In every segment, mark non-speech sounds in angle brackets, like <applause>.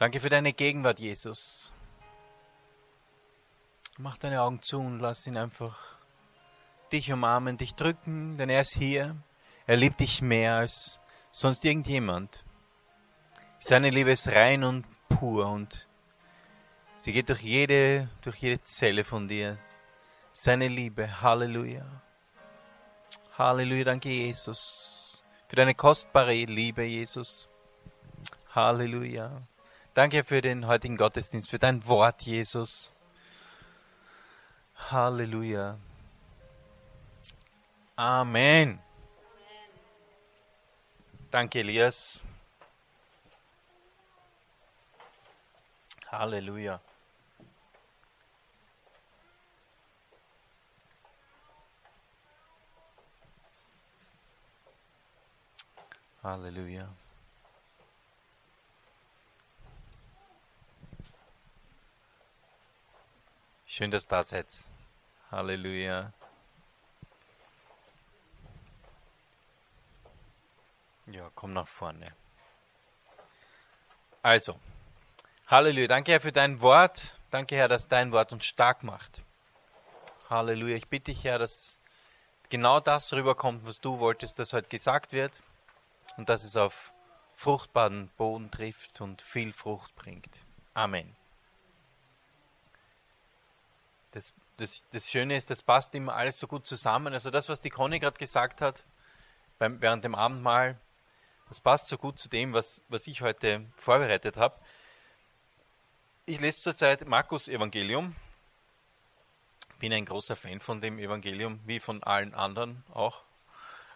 Danke für deine Gegenwart, Jesus. Mach deine Augen zu und lass ihn einfach dich umarmen, dich drücken, denn er ist hier. Er liebt dich mehr als sonst irgendjemand. Seine Liebe ist rein und pur und sie geht durch jede, durch jede Zelle von dir. Seine Liebe, Halleluja. Halleluja, danke Jesus. Für deine kostbare Liebe, Jesus. Halleluja. Danke für den heutigen Gottesdienst, für dein Wort, Jesus. Halleluja. Amen. Danke, Elias. Halleluja. Halleluja. Schön, dass du da seid. Halleluja. Ja, komm nach vorne. Also, Halleluja. Danke, Herr, für dein Wort. Danke, Herr, dass dein Wort uns stark macht. Halleluja. Ich bitte dich, Herr, dass genau das rüberkommt, was du wolltest, dass heute gesagt wird und dass es auf fruchtbaren Boden trifft und viel Frucht bringt. Amen das, das, das Schöne ist, das passt immer alles so gut zusammen. Also das, was die Conny gerade gesagt hat beim, während dem Abendmahl, das passt so gut zu dem, was, was ich heute vorbereitet habe. Ich lese zurzeit Markus Evangelium. Bin ein großer Fan von dem Evangelium, wie von allen anderen auch.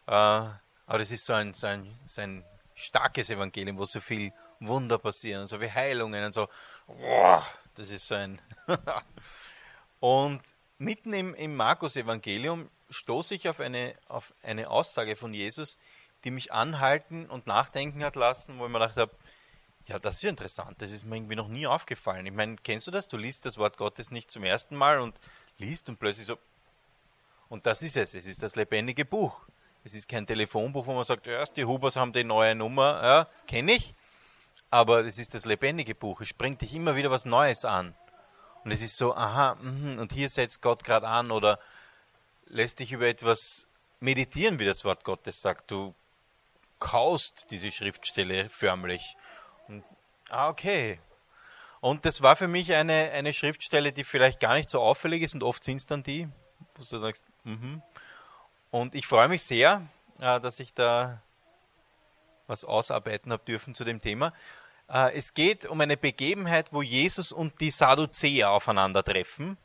Äh, aber das ist so ein, so, ein, so ein starkes Evangelium, wo so viel Wunder passieren, so viele Heilungen und so. Das ist so ein <laughs> Und mitten im, im Markus-Evangelium stoße ich auf eine, auf eine Aussage von Jesus, die mich anhalten und nachdenken hat lassen, wo ich mir gedacht habe, ja, das ist ja interessant, das ist mir irgendwie noch nie aufgefallen. Ich meine, kennst du das? Du liest das Wort Gottes nicht zum ersten Mal und liest und plötzlich so, und das ist es, es ist das lebendige Buch. Es ist kein Telefonbuch, wo man sagt, ja, die Hubers haben die neue Nummer, ja, kenne ich, aber es ist das lebendige Buch. Es springt dich immer wieder was Neues an. Und es ist so, aha, mh, und hier setzt Gott gerade an oder lässt dich über etwas meditieren, wie das Wort Gottes sagt. Du kaust diese Schriftstelle förmlich. Und, ah, okay. Und das war für mich eine, eine Schriftstelle, die vielleicht gar nicht so auffällig ist und oft sind es dann die, wo du sagst, mhm. Und ich freue mich sehr, äh, dass ich da was ausarbeiten habe dürfen zu dem Thema. Äh, es geht um eine Begebenheit, wo Jesus und die Sadduzäer aufeinandertreffen.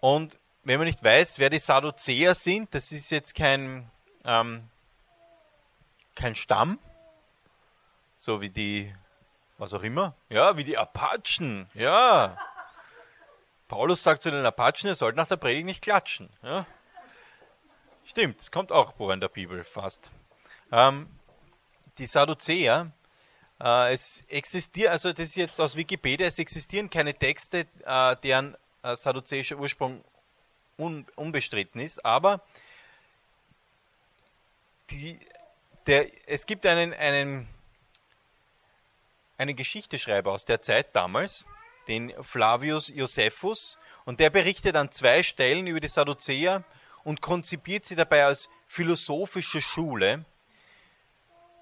Und wenn man nicht weiß, wer die Sadduzäer sind, das ist jetzt kein, ähm, kein Stamm, so wie die, was auch immer, ja, wie die Apachen, ja. Paulus sagt zu den Apachen, er sollte nach der Predigt nicht klatschen. Ja. Stimmt, es kommt auch vor in der Bibel fast. Ähm, die Sadduzäer äh, es existiert, also das ist jetzt aus Wikipedia, es existieren keine Texte, äh, deren äh, sadduzäischer Ursprung un, unbestritten ist, aber die, der, es gibt einen, einen, einen Geschichteschreiber aus der Zeit damals, den Flavius Josephus, und der berichtet an zwei Stellen über die Sadduzäer und konzipiert sie dabei als philosophische Schule,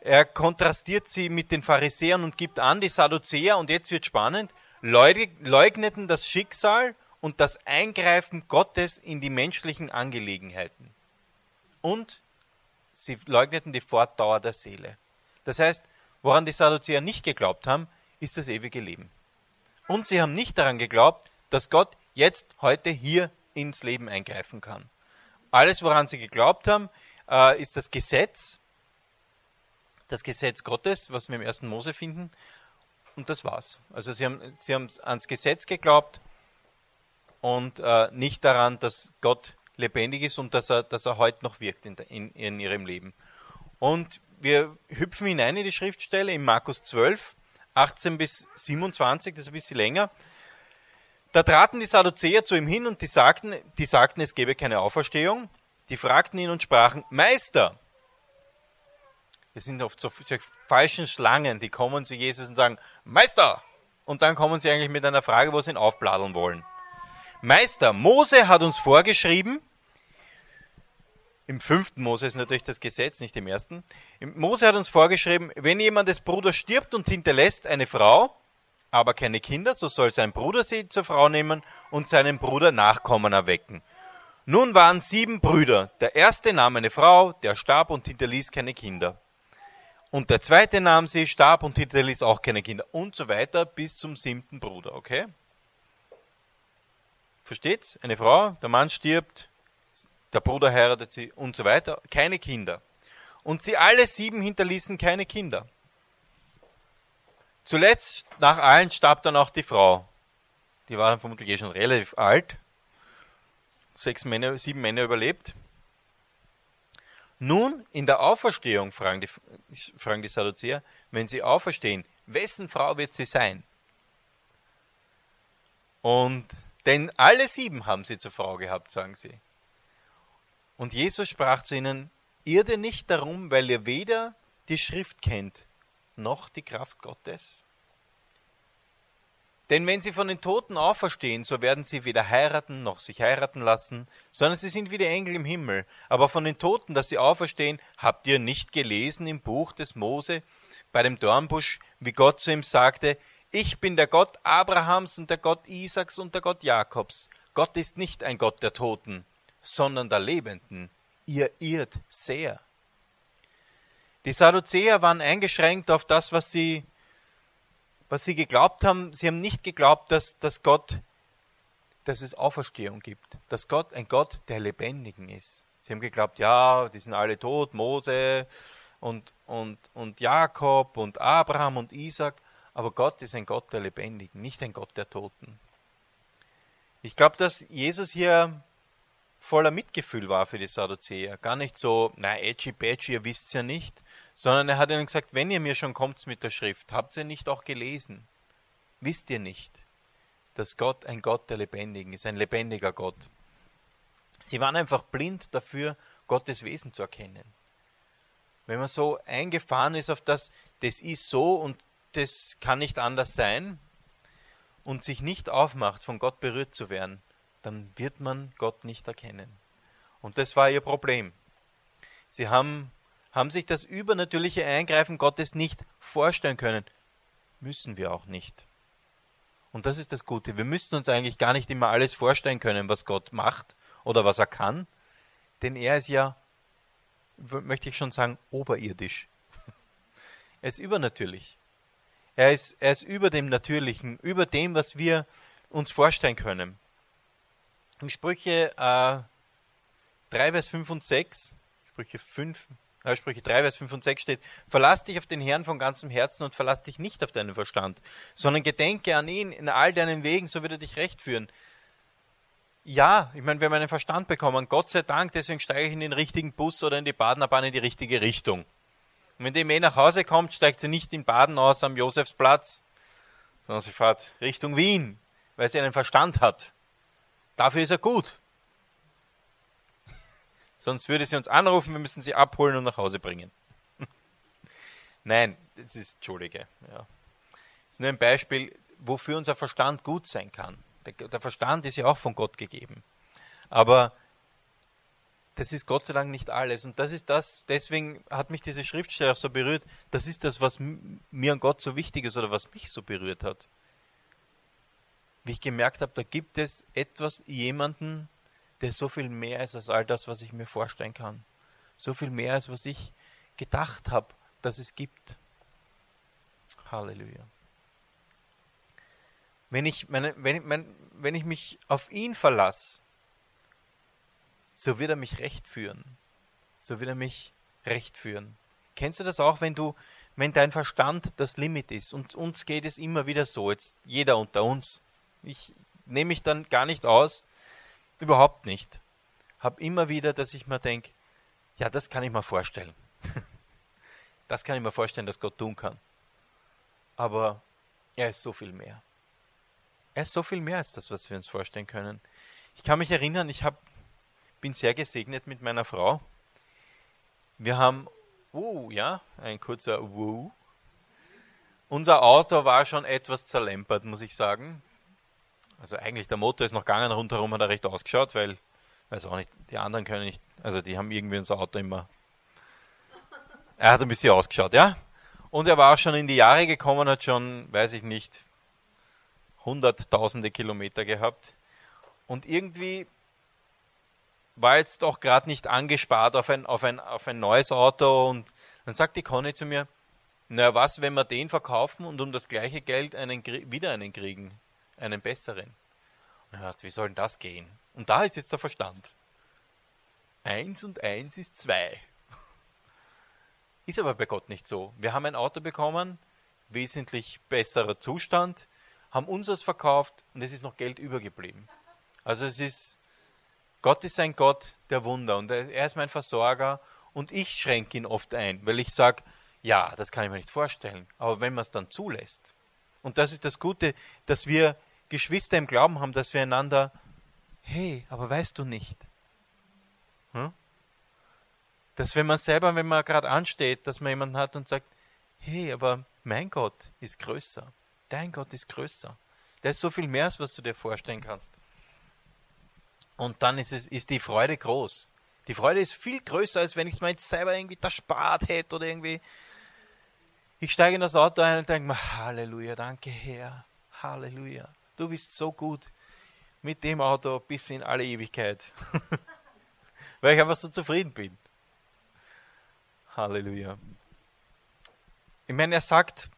er kontrastiert sie mit den Pharisäern und gibt an, die Sadduzäer, und jetzt wird spannend, leugneten das Schicksal und das Eingreifen Gottes in die menschlichen Angelegenheiten. Und sie leugneten die Fortdauer der Seele. Das heißt, woran die Sadduzäer nicht geglaubt haben, ist das ewige Leben. Und sie haben nicht daran geglaubt, dass Gott jetzt, heute, hier ins Leben eingreifen kann. Alles, woran sie geglaubt haben, äh, ist das Gesetz, das Gesetz Gottes, was wir im ersten Mose finden, und das war's. Also sie haben, sie haben ans Gesetz geglaubt und äh, nicht daran, dass Gott lebendig ist und dass er, dass er heute noch wirkt in, in, in ihrem Leben. Und wir hüpfen hinein in die Schriftstelle in Markus 12, 18 bis 27, das ist ein bisschen länger. Da traten die Sadduzäer zu ihm hin und die sagten, die sagten, es gebe keine Auferstehung. Die fragten ihn und sprachen, Meister, das sind oft so, so falschen Schlangen, die kommen zu Jesus und sagen, Meister, und dann kommen sie eigentlich mit einer Frage, wo sie ihn aufbladeln wollen. Meister, Mose hat uns vorgeschrieben, im fünften Mose ist natürlich das Gesetz, nicht im ersten. Mose hat uns vorgeschrieben, wenn jemand des Bruders stirbt und hinterlässt eine Frau, aber keine Kinder, so soll sein Bruder sie zur Frau nehmen und seinen Bruder Nachkommen erwecken. Nun waren sieben Brüder. Der erste nahm eine Frau, der starb und hinterließ keine Kinder. Und der zweite nahm sie, starb und hinterließ auch keine Kinder. Und so weiter bis zum siebten Bruder, okay? Versteht's? Eine Frau, der Mann stirbt, der Bruder heiratet sie und so weiter. Keine Kinder. Und sie alle sieben hinterließen keine Kinder. Zuletzt, nach allen, starb dann auch die Frau. Die war dann vermutlich eh schon relativ alt. Sechs Männer, sieben Männer überlebt. Nun, in der Auferstehung, fragen die, fragen die Sadduzäer, wenn sie auferstehen, wessen Frau wird sie sein? Und, denn alle sieben haben sie zur Frau gehabt, sagen sie. Und Jesus sprach zu ihnen, irrte nicht darum, weil ihr weder die Schrift kennt, noch die Kraft Gottes? Denn wenn sie von den Toten auferstehen, so werden sie weder heiraten noch sich heiraten lassen, sondern sie sind wie die Engel im Himmel. Aber von den Toten, dass sie auferstehen, habt ihr nicht gelesen im Buch des Mose bei dem Dornbusch, wie Gott zu ihm sagte, ich bin der Gott Abrahams und der Gott Isaaks und der Gott Jakobs. Gott ist nicht ein Gott der Toten, sondern der Lebenden. Ihr irrt sehr. Die Sadduzäer waren eingeschränkt auf das, was sie, was sie geglaubt haben. Sie haben nicht geglaubt, dass, dass Gott, dass es Auferstehung gibt, dass Gott ein Gott der Lebendigen ist. Sie haben geglaubt, ja, die sind alle tot, Mose und, und, und Jakob und Abraham und Isaac, aber Gott ist ein Gott der Lebendigen, nicht ein Gott der Toten. Ich glaube, dass Jesus hier voller Mitgefühl war für die Sadduzäer. Gar nicht so, na, edgy badgy, ihr wisst's ja nicht, sondern er hat ihnen gesagt, wenn ihr mir schon kommt mit der Schrift, habt ihr nicht auch gelesen? Wisst ihr nicht, dass Gott ein Gott der Lebendigen ist, ein lebendiger Gott? Sie waren einfach blind dafür, Gottes Wesen zu erkennen. Wenn man so eingefahren ist auf das, das ist so und das kann nicht anders sein, und sich nicht aufmacht, von Gott berührt zu werden, dann wird man Gott nicht erkennen. Und das war ihr Problem. Sie haben, haben sich das übernatürliche Eingreifen Gottes nicht vorstellen können. Müssen wir auch nicht. Und das ist das Gute. Wir müssen uns eigentlich gar nicht immer alles vorstellen können, was Gott macht oder was er kann, denn er ist ja, möchte ich schon sagen, oberirdisch. <laughs> Er ist übernatürlich. Er ist, er ist über dem Natürlichen, über dem, was wir uns vorstellen können. In Sprüche äh, 3, Vers 5 und 6, Sprüche 5, äh, Sprüche 3, Vers 5 und 6 steht, verlass dich auf den Herrn von ganzem Herzen und verlass dich nicht auf deinen Verstand, sondern gedenke an ihn in all deinen Wegen, so wird er dich recht führen. Ja, ich meine, wir haben einen Verstand bekommen, Gott sei Dank, deswegen steige ich in den richtigen Bus oder in die Badenerbahn in die richtige Richtung. Und wenn die Mäh nach Hause kommt, steigt sie nicht in Baden aus am Josefsplatz, sondern sie fährt Richtung Wien, weil sie einen Verstand hat. Dafür ist er gut. Sonst würde sie uns anrufen, wir müssen sie abholen und nach Hause bringen. <laughs> Nein, das ist, Entschuldige. Ja. Das ist nur ein Beispiel, wofür unser Verstand gut sein kann. Der, der Verstand ist ja auch von Gott gegeben. Aber das ist Gott sei Dank nicht alles. Und das ist das, deswegen hat mich diese Schriftstelle auch so berührt. Das ist das, was mir an Gott so wichtig ist oder was mich so berührt hat wie ich gemerkt habe, da gibt es etwas, jemanden, der so viel mehr ist als all das, was ich mir vorstellen kann. So viel mehr als was ich gedacht habe, dass es gibt. Halleluja. Wenn ich, meine, wenn, wenn, wenn ich mich auf ihn verlasse, so wird er mich recht führen. So wird er mich recht führen. Kennst du das auch, wenn du, wenn dein Verstand das Limit ist? Und uns geht es immer wieder so, jetzt jeder unter uns, ich nehme mich dann gar nicht aus, überhaupt nicht. Hab immer wieder, dass ich mir denke, ja, das kann ich mir vorstellen. <laughs> das kann ich mir vorstellen, dass Gott tun kann. Aber er ist so viel mehr. Er ist so viel mehr als das, was wir uns vorstellen können. Ich kann mich erinnern, ich hab, bin sehr gesegnet mit meiner Frau. Wir haben, uh, ja, ein kurzer uh, unser Auto war schon etwas zerlempert, muss ich sagen. Also eigentlich der Motor ist noch gegangen, rundherum hat er recht ausgeschaut, weil, weiß auch nicht, die anderen können nicht, also die haben irgendwie unser Auto immer. Er hat ein bisschen ausgeschaut, ja. Und er war auch schon in die Jahre gekommen, hat schon, weiß ich nicht, hunderttausende Kilometer gehabt. Und irgendwie war jetzt auch gerade nicht angespart auf ein, auf, ein, auf ein neues Auto. Und dann sagt die Conny zu mir, na was, wenn wir den verkaufen und um das gleiche Geld einen, wieder einen kriegen? Einen besseren. Und er dachte, wie soll denn das gehen? Und da ist jetzt der Verstand. Eins und eins ist zwei. Ist aber bei Gott nicht so. Wir haben ein Auto bekommen, wesentlich besserer Zustand, haben unseres verkauft und es ist noch Geld übergeblieben. Also es ist, Gott ist ein Gott der Wunder und er ist mein Versorger und ich schränke ihn oft ein, weil ich sage, ja, das kann ich mir nicht vorstellen. Aber wenn man es dann zulässt, und das ist das Gute, dass wir Geschwister im Glauben haben, dass wir einander, hey, aber weißt du nicht? Hm? Dass wenn man selber, wenn man gerade ansteht, dass man jemanden hat und sagt, hey, aber mein Gott ist größer. Dein Gott ist größer. Der ist so viel mehr, als was du dir vorstellen kannst. Und dann ist, es, ist die Freude groß. Die Freude ist viel größer, als wenn ich es mir jetzt selber irgendwie da spart hätte oder irgendwie. Ich steige in das Auto ein und denke mir, Halleluja, danke Herr, Halleluja. Du bist so gut mit dem Auto bis in alle Ewigkeit. <laughs> Weil ich einfach so zufrieden bin. Halleluja. Ich meine, er sagt,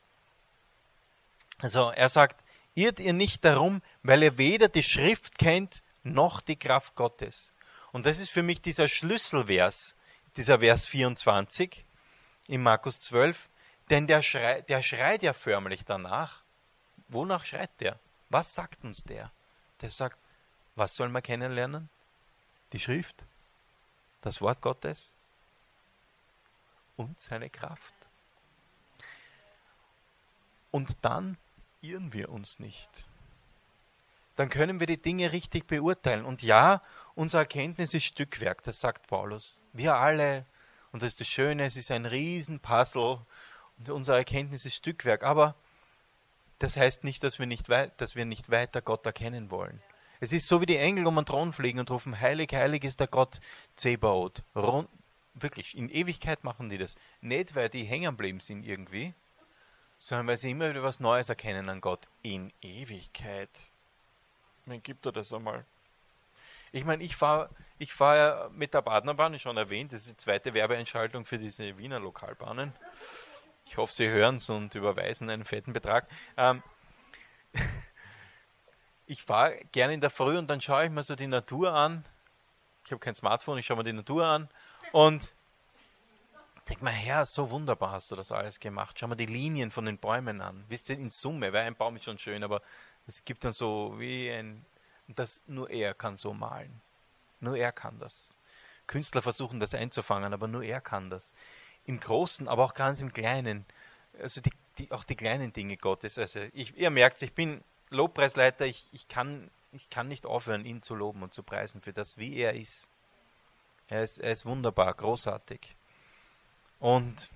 also er sagt, irrt ihr nicht darum, weil ihr weder die Schrift kennt, noch die Kraft Gottes. Und das ist für mich dieser Schlüsselvers, dieser Vers 24 in Markus 12, denn der schreit, der schreit ja förmlich danach. Wonach schreit der? Was sagt uns der? Der sagt, was soll man kennenlernen? Die Schrift, das Wort Gottes und seine Kraft. Und dann irren wir uns nicht. Dann können wir die Dinge richtig beurteilen. Und ja, unser Erkenntnis ist Stückwerk, das sagt Paulus. Wir alle, und das ist das Schöne, es ist ein Riesenpuzzle, und unser Erkenntnis ist Stückwerk. Aber das heißt nicht, dass wir nicht, dass wir nicht weiter Gott erkennen wollen. Es ist so wie die Engel um den Thron fliegen und rufen, heilig, heilig ist der Gott Zebaoth. Rund, wirklich, in Ewigkeit machen die das. Nicht, weil die hängen geblieben sind irgendwie, sondern weil sie immer wieder was Neues erkennen an Gott. In Ewigkeit. Wen gibt er das einmal? Ich meine, ich fahre ich fahr ja mit der Partnerbahn, schon erwähnt, das ist die zweite Werbeentscheidung für diese Wiener Lokalbahnen. Ich hoffe, Sie hören es und überweisen einen fetten Betrag. Ähm, <laughs> ich fahre gerne in der Früh und dann schaue ich mir so die Natur an. Ich habe kein Smartphone, ich schaue mir die Natur an und denke mir, Herr, so wunderbar hast du das alles gemacht. Schau mal die Linien von den Bäumen an. Wisst ihr, in Summe, weil ein Baum ist schon schön, aber es gibt dann so wie ein, das nur er kann so malen. Nur er kann das. Künstler versuchen das einzufangen, aber nur er kann das im Großen, aber auch ganz im Kleinen. Also die, die, auch die kleinen Dinge Gottes. Also ich, ihr merkt, ich bin Lobpreisleiter, ich, ich, kann, ich kann nicht aufhören, ihn zu loben und zu preisen für das, wie er ist. Er ist, er ist wunderbar, großartig. Und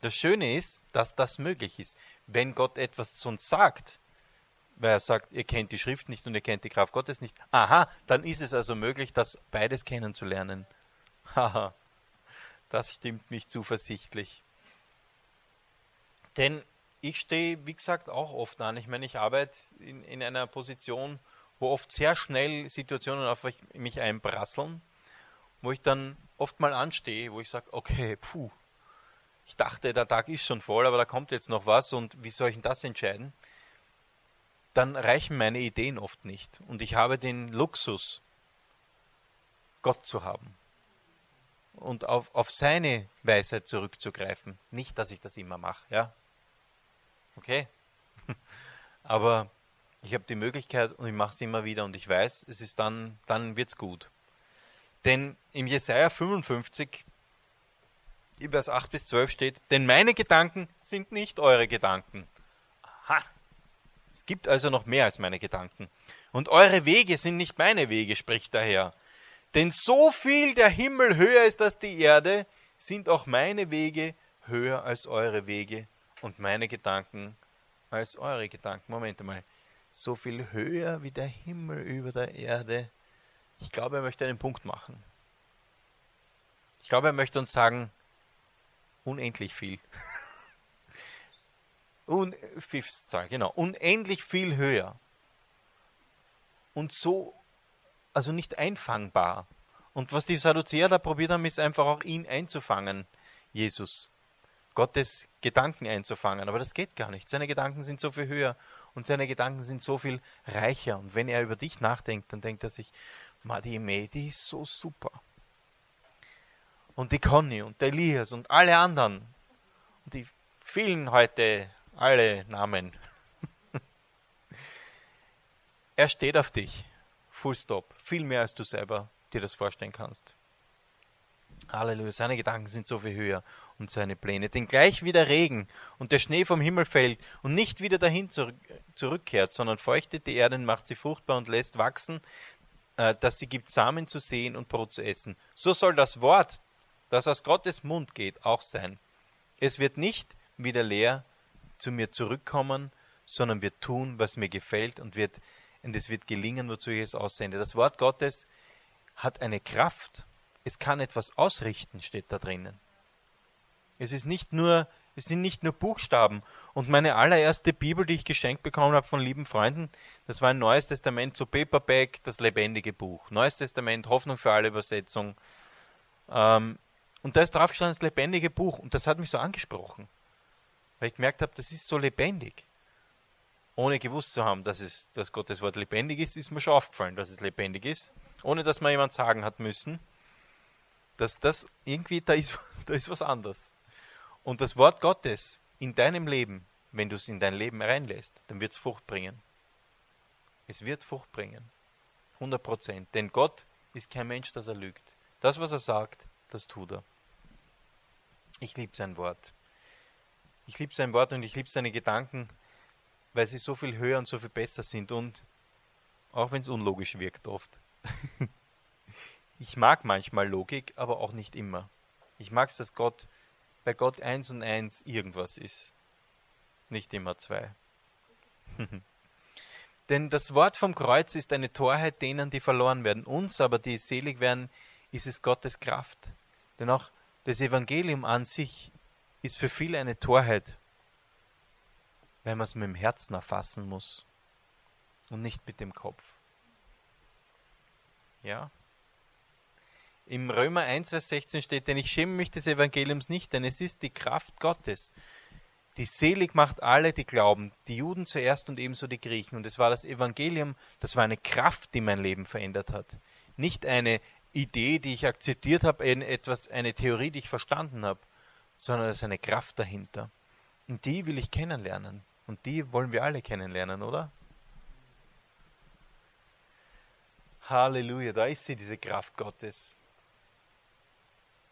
das Schöne ist, dass das möglich ist. Wenn Gott etwas zu uns sagt, weil er sagt, ihr kennt die Schrift nicht und ihr kennt die Kraft Gottes nicht, aha, dann ist es also möglich, das beides kennenzulernen. Haha. Das stimmt mich zuversichtlich. Denn ich stehe, wie gesagt, auch oft an. Ich meine, ich arbeite in, in einer Position, wo oft sehr schnell Situationen auf mich einprasseln, wo ich dann oft mal anstehe, wo ich sage, okay, puh, ich dachte, der Tag ist schon voll, aber da kommt jetzt noch was und wie soll ich denn das entscheiden? Dann reichen meine Ideen oft nicht. Und ich habe den Luxus, Gott zu haben und auf, auf seine Weisheit zurückzugreifen. Nicht, dass ich das immer mache, ja. Okay? <laughs> Aber ich habe die Möglichkeit und ich mache es immer wieder und ich weiß, es ist dann, dann wird's gut. Denn im Jesaja 55, Vers 8 bis 12 steht, denn meine Gedanken sind nicht eure Gedanken. Aha. Es gibt also noch mehr als meine Gedanken. Und eure Wege sind nicht meine Wege, spricht der Herr. Denn so viel der Himmel höher ist als die Erde, sind auch meine Wege höher als eure Wege und meine Gedanken als eure Gedanken. Moment mal. So viel höher wie der Himmel über der Erde. Ich glaube, er möchte einen Punkt machen. Ich glaube, er möchte uns sagen, unendlich viel. <laughs> Un Fifthzahl, genau. Unendlich viel höher. Und so, also nicht einfangbar. Und was die Sadduzäer da probiert haben, ist einfach auch ihn einzufangen, Jesus. Gottes Gedanken einzufangen. Aber das geht gar nicht. Seine Gedanken sind so viel höher und seine Gedanken sind so viel reicher. Und wenn er über dich nachdenkt, dann denkt er sich, die May, die ist so super. Und die Conny und der Elias und alle anderen. Und die vielen heute, alle Namen. <laughs> er steht auf dich. Full stop. Viel mehr als du selber dir das vorstellen kannst. Halleluja. Seine Gedanken sind so viel höher und seine Pläne. Denn gleich wie der Regen und der Schnee vom Himmel fällt und nicht wieder dahin zurück, zurückkehrt, sondern feuchtet die Erde, macht sie fruchtbar und lässt wachsen, äh, dass sie gibt Samen zu sehen und Brot zu essen. So soll das Wort, das aus Gottes Mund geht, auch sein. Es wird nicht wieder leer zu mir zurückkommen, sondern wird tun, was mir gefällt und wird und es wird gelingen, wozu ich es aussende. Das Wort Gottes hat eine Kraft. Es kann etwas ausrichten, steht da drinnen. Es ist nicht nur, es sind nicht nur Buchstaben. Und meine allererste Bibel, die ich geschenkt bekommen habe von lieben Freunden, das war ein Neues Testament zu Paperback, das lebendige Buch. Neues Testament, Hoffnung für alle Übersetzung. Ähm, und da ist drauf gestanden, das lebendige Buch. Und das hat mich so angesprochen. Weil ich gemerkt habe, das ist so lebendig. Ohne gewusst zu haben, dass, es, dass Gottes Wort lebendig ist, ist mir schon aufgefallen, dass es lebendig ist. Ohne dass mir jemand sagen hat müssen, dass das irgendwie, da ist, <laughs> da ist was anderes. Und das Wort Gottes in deinem Leben, wenn du es in dein Leben reinlässt, dann wird es Frucht bringen. Es wird Frucht bringen. 100 Prozent. Denn Gott ist kein Mensch, dass er lügt. Das, was er sagt, das tut er. Ich liebe sein Wort. Ich liebe sein Wort und ich liebe seine Gedanken, weil sie so viel höher und so viel besser sind und auch wenn es unlogisch wirkt oft. <laughs> ich mag manchmal Logik, aber auch nicht immer. Ich mag es, dass Gott bei Gott eins und eins irgendwas ist. Nicht immer zwei. <laughs> Denn das Wort vom Kreuz ist eine Torheit denen, die verloren werden. Uns aber, die selig werden, ist es Gottes Kraft. Denn auch das Evangelium an sich ist für viele eine Torheit, wenn man es mit dem Herzen erfassen muss und nicht mit dem Kopf. Ja? Im Römer 1, Vers 16 steht, denn ich schäme mich des Evangeliums nicht, denn es ist die Kraft Gottes, die selig macht alle, die glauben, die Juden zuerst und ebenso die Griechen. Und es war das Evangelium, das war eine Kraft, die mein Leben verändert hat. Nicht eine Idee, die ich akzeptiert habe, etwas, eine Theorie, die ich verstanden habe, sondern es ist eine Kraft dahinter. Und die will ich kennenlernen. Und die wollen wir alle kennenlernen, oder? Halleluja, da ist sie, diese Kraft Gottes.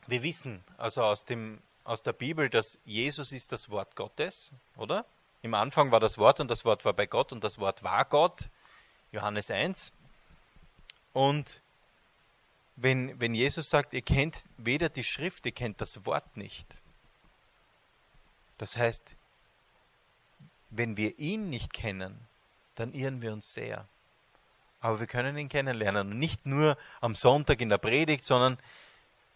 Wir wissen also aus, dem, aus der Bibel, dass Jesus ist das Wort Gottes, oder? Im Anfang war das Wort und das Wort war bei Gott und das Wort war Gott. Johannes 1. Und wenn, wenn Jesus sagt, ihr kennt weder die Schrift, ihr kennt das Wort nicht. Das heißt, wenn wir ihn nicht kennen, dann irren wir uns sehr. Aber wir können ihn kennenlernen. Und nicht nur am Sonntag in der Predigt, sondern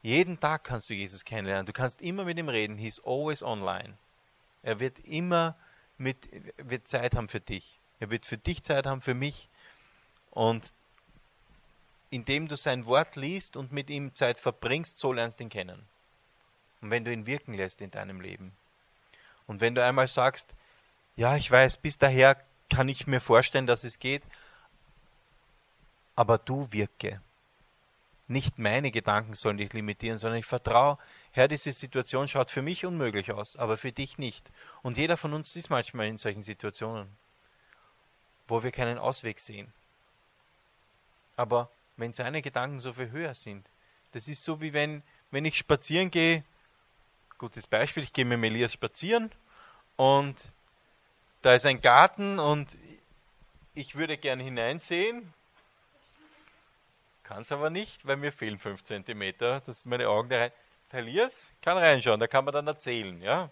jeden Tag kannst du Jesus kennenlernen. Du kannst immer mit ihm reden. He's always online. Er wird immer mit, wird Zeit haben für dich. Er wird für dich Zeit haben, für mich. Und indem du sein Wort liest und mit ihm Zeit verbringst, so lernst du ihn kennen. Und wenn du ihn wirken lässt in deinem Leben. Und wenn du einmal sagst, ja, ich weiß, bis daher kann ich mir vorstellen, dass es geht, aber du wirke. Nicht meine Gedanken sollen dich limitieren, sondern ich vertraue, Herr, diese Situation schaut für mich unmöglich aus, aber für dich nicht. Und jeder von uns ist manchmal in solchen Situationen, wo wir keinen Ausweg sehen. Aber wenn seine Gedanken so viel höher sind, das ist so wie wenn, wenn ich spazieren gehe, gutes Beispiel, ich gehe mit Elias spazieren und da ist ein Garten und ich würde gern hineinsehen, kann es aber nicht, weil mir fehlen 5 cm, dass meine Augen da rein. Elias kann reinschauen, da kann man dann erzählen, ja.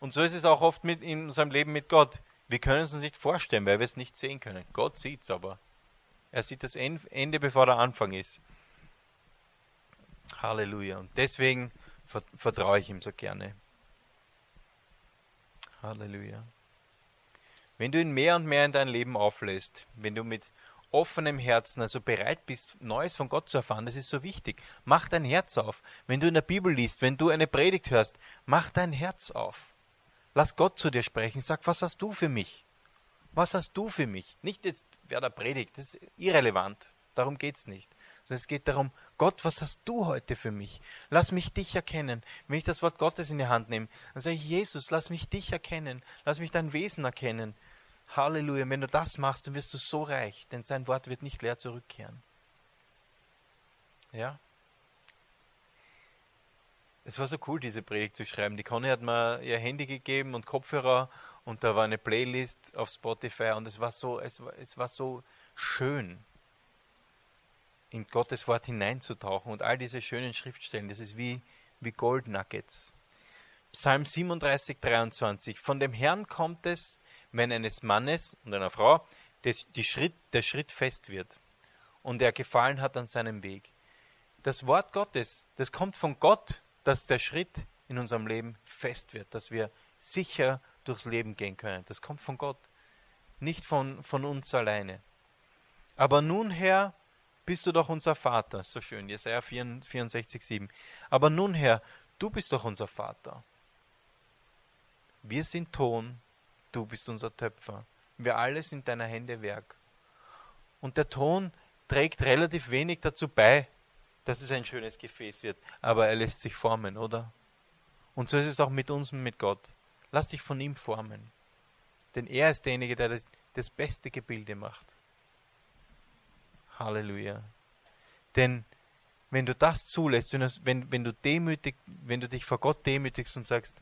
Und so ist es auch oft mit in unserem Leben mit Gott. Wir können es uns nicht vorstellen, weil wir es nicht sehen können. Gott sieht es aber. Er sieht das Ende, bevor der Anfang ist. Halleluja. Und deswegen vertraue ich ihm so gerne. Halleluja. Wenn du ihn mehr und mehr in dein Leben auflässt, wenn du mit offenem Herzen, also bereit bist, Neues von Gott zu erfahren, das ist so wichtig. Mach dein Herz auf. Wenn du in der Bibel liest, wenn du eine Predigt hörst, mach dein Herz auf. Lass Gott zu dir sprechen. Sag, was hast du für mich? Was hast du für mich? Nicht jetzt, wer da predigt, das ist irrelevant. Darum geht es nicht. Sondern es geht darum, Gott, was hast du heute für mich? Lass mich dich erkennen. Wenn ich das Wort Gottes in die Hand nehme, dann sage ich, Jesus, lass mich dich erkennen. Lass mich dein Wesen erkennen. Halleluja. Wenn du das machst, dann wirst du so reich, denn sein Wort wird nicht leer zurückkehren. Ja? Es war so cool, diese Predigt zu schreiben. Die Conny hat mir ihr Handy gegeben und Kopfhörer und da war eine Playlist auf Spotify und es war so, es war, es war so schön, in Gottes Wort hineinzutauchen und all diese schönen Schriftstellen. Das ist wie, wie Gold Nuggets. Psalm 37, 23. Von dem Herrn kommt es, wenn eines Mannes und einer Frau des, Schritt, der Schritt fest wird und er gefallen hat an seinem Weg. Das Wort Gottes, das kommt von Gott, dass der Schritt in unserem Leben fest wird, dass wir sicher durchs Leben gehen können. Das kommt von Gott, nicht von, von uns alleine. Aber nun, Herr, bist du doch unser Vater. So schön, Jesaja 64, 7. Aber nun, Herr, du bist doch unser Vater. Wir sind Ton du bist unser Töpfer. Wir alle sind deiner Hände Werk. Und der Ton trägt relativ wenig dazu bei, dass es ein schönes Gefäß wird, aber er lässt sich formen, oder? Und so ist es auch mit uns und mit Gott. Lass dich von ihm formen. Denn er ist derjenige, der das, das beste Gebilde macht. Halleluja. Denn wenn du das zulässt, wenn, wenn, wenn, du demütig, wenn du dich vor Gott demütigst und sagst,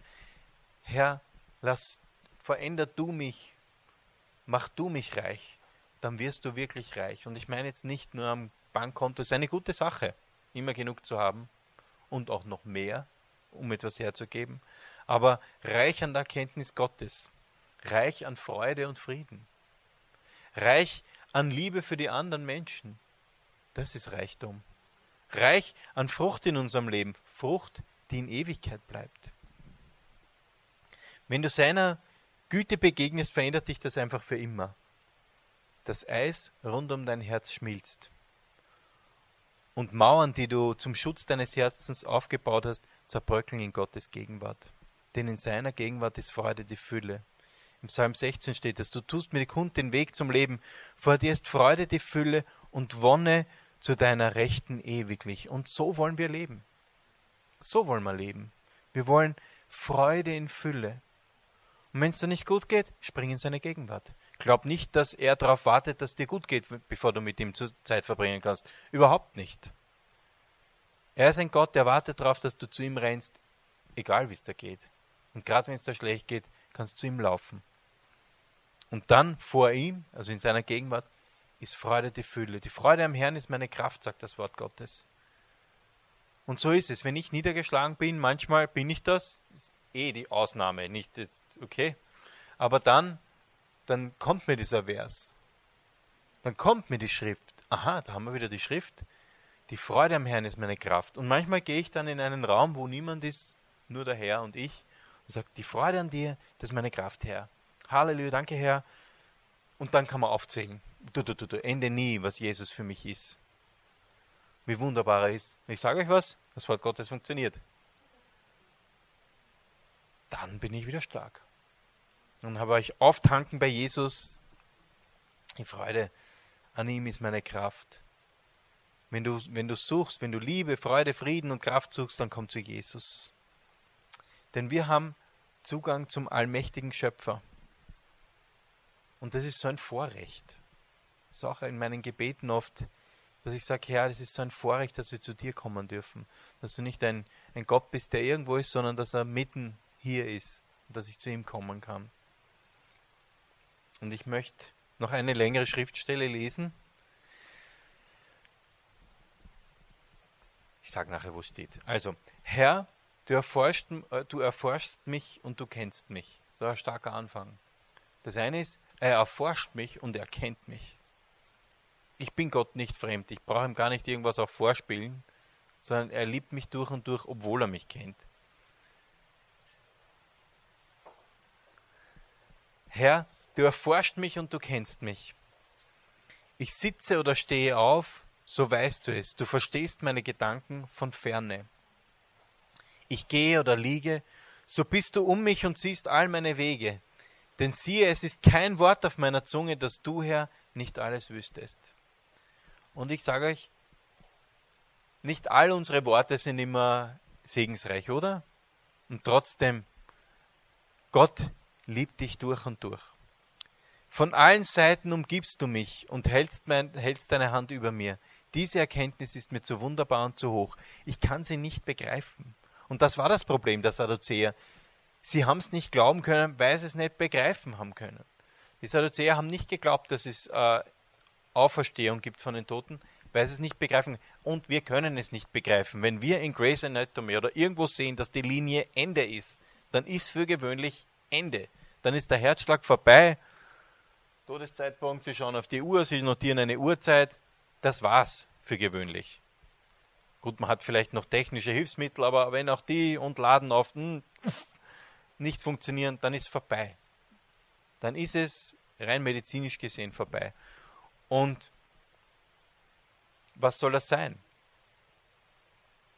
Herr, lass veränder du mich, mach du mich reich, dann wirst du wirklich reich. Und ich meine jetzt nicht nur am Bankkonto, es ist eine gute Sache, immer genug zu haben und auch noch mehr, um etwas herzugeben, aber reich an der Erkenntnis Gottes, reich an Freude und Frieden, reich an Liebe für die anderen Menschen, das ist Reichtum. Reich an Frucht in unserem Leben, Frucht, die in Ewigkeit bleibt. Wenn du seiner Güte begegnest, verändert dich das einfach für immer. Das Eis rund um dein Herz schmilzt. Und Mauern, die du zum Schutz deines Herzens aufgebaut hast, zerbröckeln in Gottes Gegenwart. Denn in seiner Gegenwart ist Freude die Fülle. Im Psalm 16 steht es, du tust mir die Kund den Weg zum Leben, vor dir ist Freude die Fülle und Wonne zu deiner Rechten ewiglich. Und so wollen wir leben. So wollen wir leben. Wir wollen Freude in Fülle. Und wenn es dir nicht gut geht, spring in seine Gegenwart. Glaub nicht, dass er darauf wartet, dass dir gut geht, bevor du mit ihm Zeit verbringen kannst. Überhaupt nicht. Er ist ein Gott, der wartet darauf, dass du zu ihm rennst, egal wie es dir geht. Und gerade wenn es dir schlecht geht, kannst du zu ihm laufen. Und dann vor ihm, also in seiner Gegenwart, ist Freude die Fülle. Die Freude am Herrn ist meine Kraft, sagt das Wort Gottes. Und so ist es. Wenn ich niedergeschlagen bin, manchmal bin ich das, eh die Ausnahme, nicht jetzt, okay. Aber dann, dann kommt mir dieser Vers. Dann kommt mir die Schrift. Aha, da haben wir wieder die Schrift. Die Freude am Herrn ist meine Kraft. Und manchmal gehe ich dann in einen Raum, wo niemand ist, nur der Herr und ich, und sage, die Freude an dir, das ist meine Kraft, Herr. Halleluja, danke, Herr. Und dann kann man aufzählen. Du, du, du, du, Ende nie, was Jesus für mich ist. Wie wunderbar er ist. Ich sage euch was, das Wort Gottes funktioniert dann bin ich wieder stark. Und habe euch auftanken bei Jesus. Die Freude an ihm ist meine Kraft. Wenn du, wenn du suchst, wenn du Liebe, Freude, Frieden und Kraft suchst, dann komm zu Jesus. Denn wir haben Zugang zum allmächtigen Schöpfer. Und das ist so ein Vorrecht. Das ist auch in meinen Gebeten oft, dass ich sage, Herr, das ist so ein Vorrecht, dass wir zu dir kommen dürfen. Dass du nicht ein, ein Gott bist, der irgendwo ist, sondern dass er mitten hier ist und dass ich zu ihm kommen kann. Und ich möchte noch eine längere Schriftstelle lesen. Ich sage nachher, wo es steht. Also, Herr, du erforschst, äh, du erforschst mich und du kennst mich. So ein starker Anfang. Das eine ist, er erforscht mich und er kennt mich. Ich bin Gott nicht fremd. Ich brauche ihm gar nicht irgendwas auch vorspielen, sondern er liebt mich durch und durch, obwohl er mich kennt. Herr, du erforscht mich und du kennst mich. Ich sitze oder stehe auf, so weißt du es. Du verstehst meine Gedanken von ferne. Ich gehe oder liege, so bist du um mich und siehst all meine Wege. Denn siehe, es ist kein Wort auf meiner Zunge, dass du, Herr, nicht alles wüsstest. Und ich sage euch, nicht all unsere Worte sind immer segensreich, oder? Und trotzdem, Gott liebt dich durch und durch. Von allen Seiten umgibst du mich und hältst, mein, hältst deine Hand über mir. Diese Erkenntnis ist mir zu wunderbar und zu hoch. Ich kann sie nicht begreifen. Und das war das Problem der Sadduzäer. Sie haben es nicht glauben können, weil sie es nicht begreifen haben können. Die Sadduzäer haben nicht geglaubt, dass es äh, Auferstehung gibt von den Toten, weil sie es nicht begreifen. Und wir können es nicht begreifen. Wenn wir in Grace Anatomy oder irgendwo sehen, dass die Linie Ende ist, dann ist für gewöhnlich Ende. Dann ist der Herzschlag vorbei. Todeszeitpunkt, Sie schauen auf die Uhr, Sie notieren eine Uhrzeit. Das war's für gewöhnlich. Gut, man hat vielleicht noch technische Hilfsmittel, aber wenn auch die und Laden oft hm, nicht funktionieren, dann ist vorbei. Dann ist es rein medizinisch gesehen vorbei. Und was soll das sein?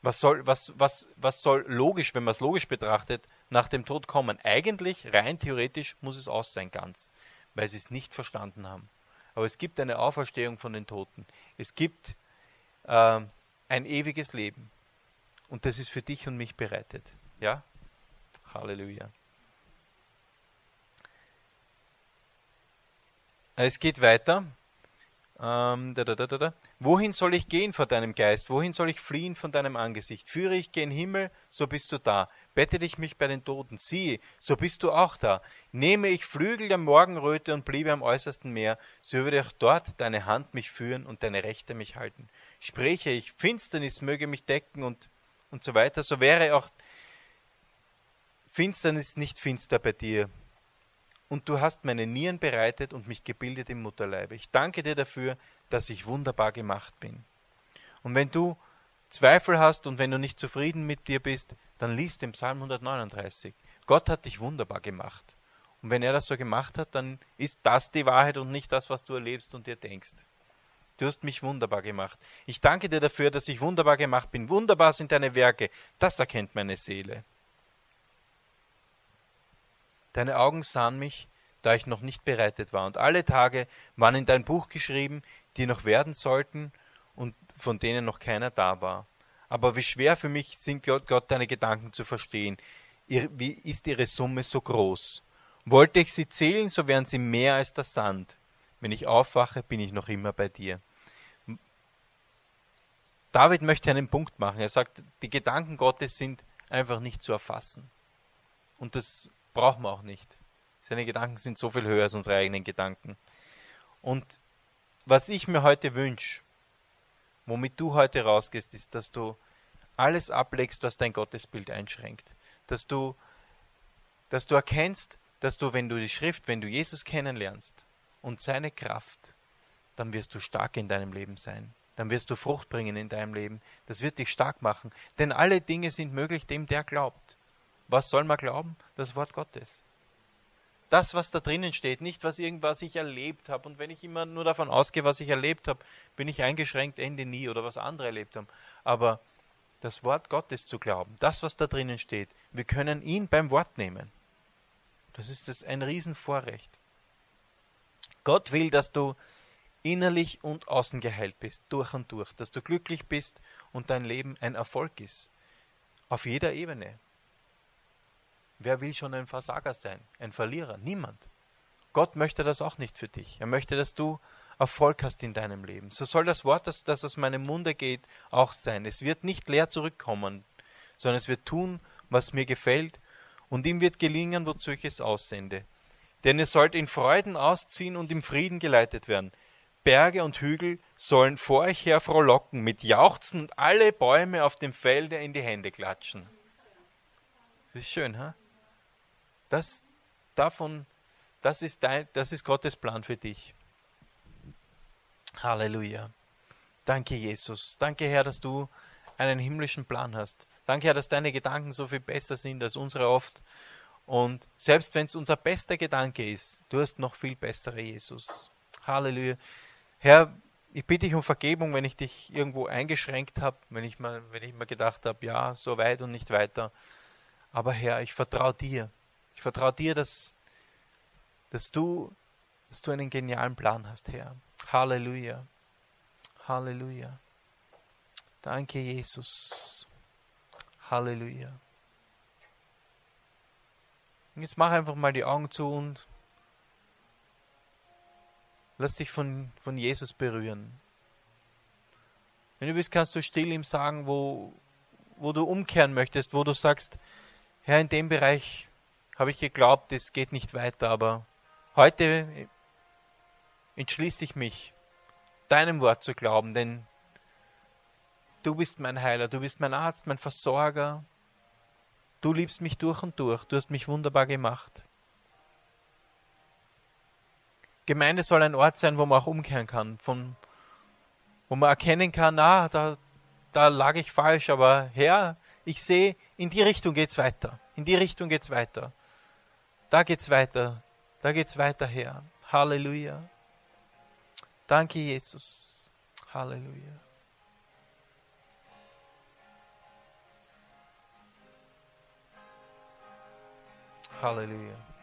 Was soll, was, was, was soll logisch, wenn man es logisch betrachtet, nach dem Tod kommen? Eigentlich, rein theoretisch, muss es aus sein ganz, weil sie es nicht verstanden haben. Aber es gibt eine Auferstehung von den Toten. Es gibt äh, ein ewiges Leben. Und das ist für dich und mich bereitet. Ja? Halleluja. Es geht weiter. Ähm, da, da, da, Wohin soll ich gehen vor deinem Geist? Wohin soll ich fliehen von deinem Angesicht? Führe ich gen Himmel, so bist du da. Bette dich mich bei den Toten, siehe, so bist du auch da. Nehme ich Flügel der Morgenröte und bliebe am äußersten Meer, so würde auch dort deine Hand mich führen und deine Rechte mich halten. Spreche ich, Finsternis möge mich decken und, und so weiter, so wäre auch Finsternis nicht finster bei dir, und du hast meine Nieren bereitet und mich gebildet im Mutterleibe. Ich danke dir dafür, dass ich wunderbar gemacht bin. Und wenn du Zweifel hast und wenn du nicht zufrieden mit dir bist, dann liest den Psalm 139. Gott hat dich wunderbar gemacht. Und wenn er das so gemacht hat, dann ist das die Wahrheit und nicht das, was du erlebst und dir denkst. Du hast mich wunderbar gemacht. Ich danke dir dafür, dass ich wunderbar gemacht bin. Wunderbar sind deine Werke. Das erkennt meine Seele. Deine Augen sahen mich, da ich noch nicht bereitet war, und alle Tage waren in dein Buch geschrieben, die noch werden sollten und von denen noch keiner da war. Aber wie schwer für mich sind Gott, Gott deine Gedanken zu verstehen. Wie ist ihre Summe so groß? Wollte ich sie zählen, so wären sie mehr als der Sand. Wenn ich aufwache, bin ich noch immer bei dir. David möchte einen Punkt machen. Er sagt, die Gedanken Gottes sind einfach nicht zu erfassen. Und das brauchen wir auch nicht. Seine Gedanken sind so viel höher als unsere eigenen Gedanken. Und was ich mir heute wünsche, womit du heute rausgehst, ist, dass du alles ablegst, was dein Gottesbild einschränkt. Dass du, dass du erkennst, dass du, wenn du die Schrift, wenn du Jesus kennenlernst und seine Kraft, dann wirst du stark in deinem Leben sein. Dann wirst du Frucht bringen in deinem Leben. Das wird dich stark machen. Denn alle Dinge sind möglich dem, der glaubt. Was soll man glauben? Das Wort Gottes. Das, was da drinnen steht, nicht was irgendwas ich erlebt habe. Und wenn ich immer nur davon ausgehe, was ich erlebt habe, bin ich eingeschränkt, Ende nie oder was andere erlebt haben. Aber das Wort Gottes zu glauben, das, was da drinnen steht, wir können ihn beim Wort nehmen. Das ist das ein Riesenvorrecht. Gott will, dass du innerlich und außen geheilt bist, durch und durch, dass du glücklich bist und dein Leben ein Erfolg ist. Auf jeder Ebene. Wer will schon ein Versager sein, ein Verlierer? Niemand. Gott möchte das auch nicht für dich. Er möchte, dass du Erfolg hast in deinem Leben. So soll das Wort, das, das aus meinem Munde geht, auch sein. Es wird nicht leer zurückkommen, sondern es wird tun, was mir gefällt, und ihm wird gelingen, wozu ich es aussende. Denn ihr sollt in Freuden ausziehen und im Frieden geleitet werden. Berge und Hügel sollen vor euch her frohlocken, mit Jauchzen und alle Bäume auf dem Felde in die Hände klatschen. Das ist schön, ha? Das davon, das ist dein, das ist Gottes Plan für dich. Halleluja. Danke, Jesus. Danke, Herr, dass du einen himmlischen Plan hast. Danke, Herr, dass deine Gedanken so viel besser sind als unsere oft. Und selbst wenn es unser bester Gedanke ist, du hast noch viel bessere, Jesus. Halleluja. Herr, ich bitte dich um Vergebung, wenn ich dich irgendwo eingeschränkt habe, wenn ich mal, wenn ich mir gedacht habe, ja, so weit und nicht weiter. Aber Herr, ich vertraue dir. Ich vertraue dir, dass, dass du, dass du einen genialen Plan hast, Herr. Halleluja. Halleluja. Danke, Jesus. Halleluja. Und jetzt mach einfach mal die Augen zu und lass dich von, von Jesus berühren. Wenn du willst, kannst du still ihm sagen, wo, wo du umkehren möchtest, wo du sagst, Herr, in dem Bereich habe ich geglaubt, es geht nicht weiter, aber heute entschließe ich mich, deinem Wort zu glauben, denn Du bist mein Heiler, du bist mein Arzt, mein Versorger. Du liebst mich durch und durch, du hast mich wunderbar gemacht. Gemeinde soll ein Ort sein, wo man auch umkehren kann, von, wo man erkennen kann, ah, da, da lag ich falsch, aber Herr, ich sehe, in die Richtung geht's weiter. In die Richtung geht's weiter. Da geht's weiter. Da geht's weiter, Herr. Halleluja. Danke, Jesus. Halleluja. Hallelujah.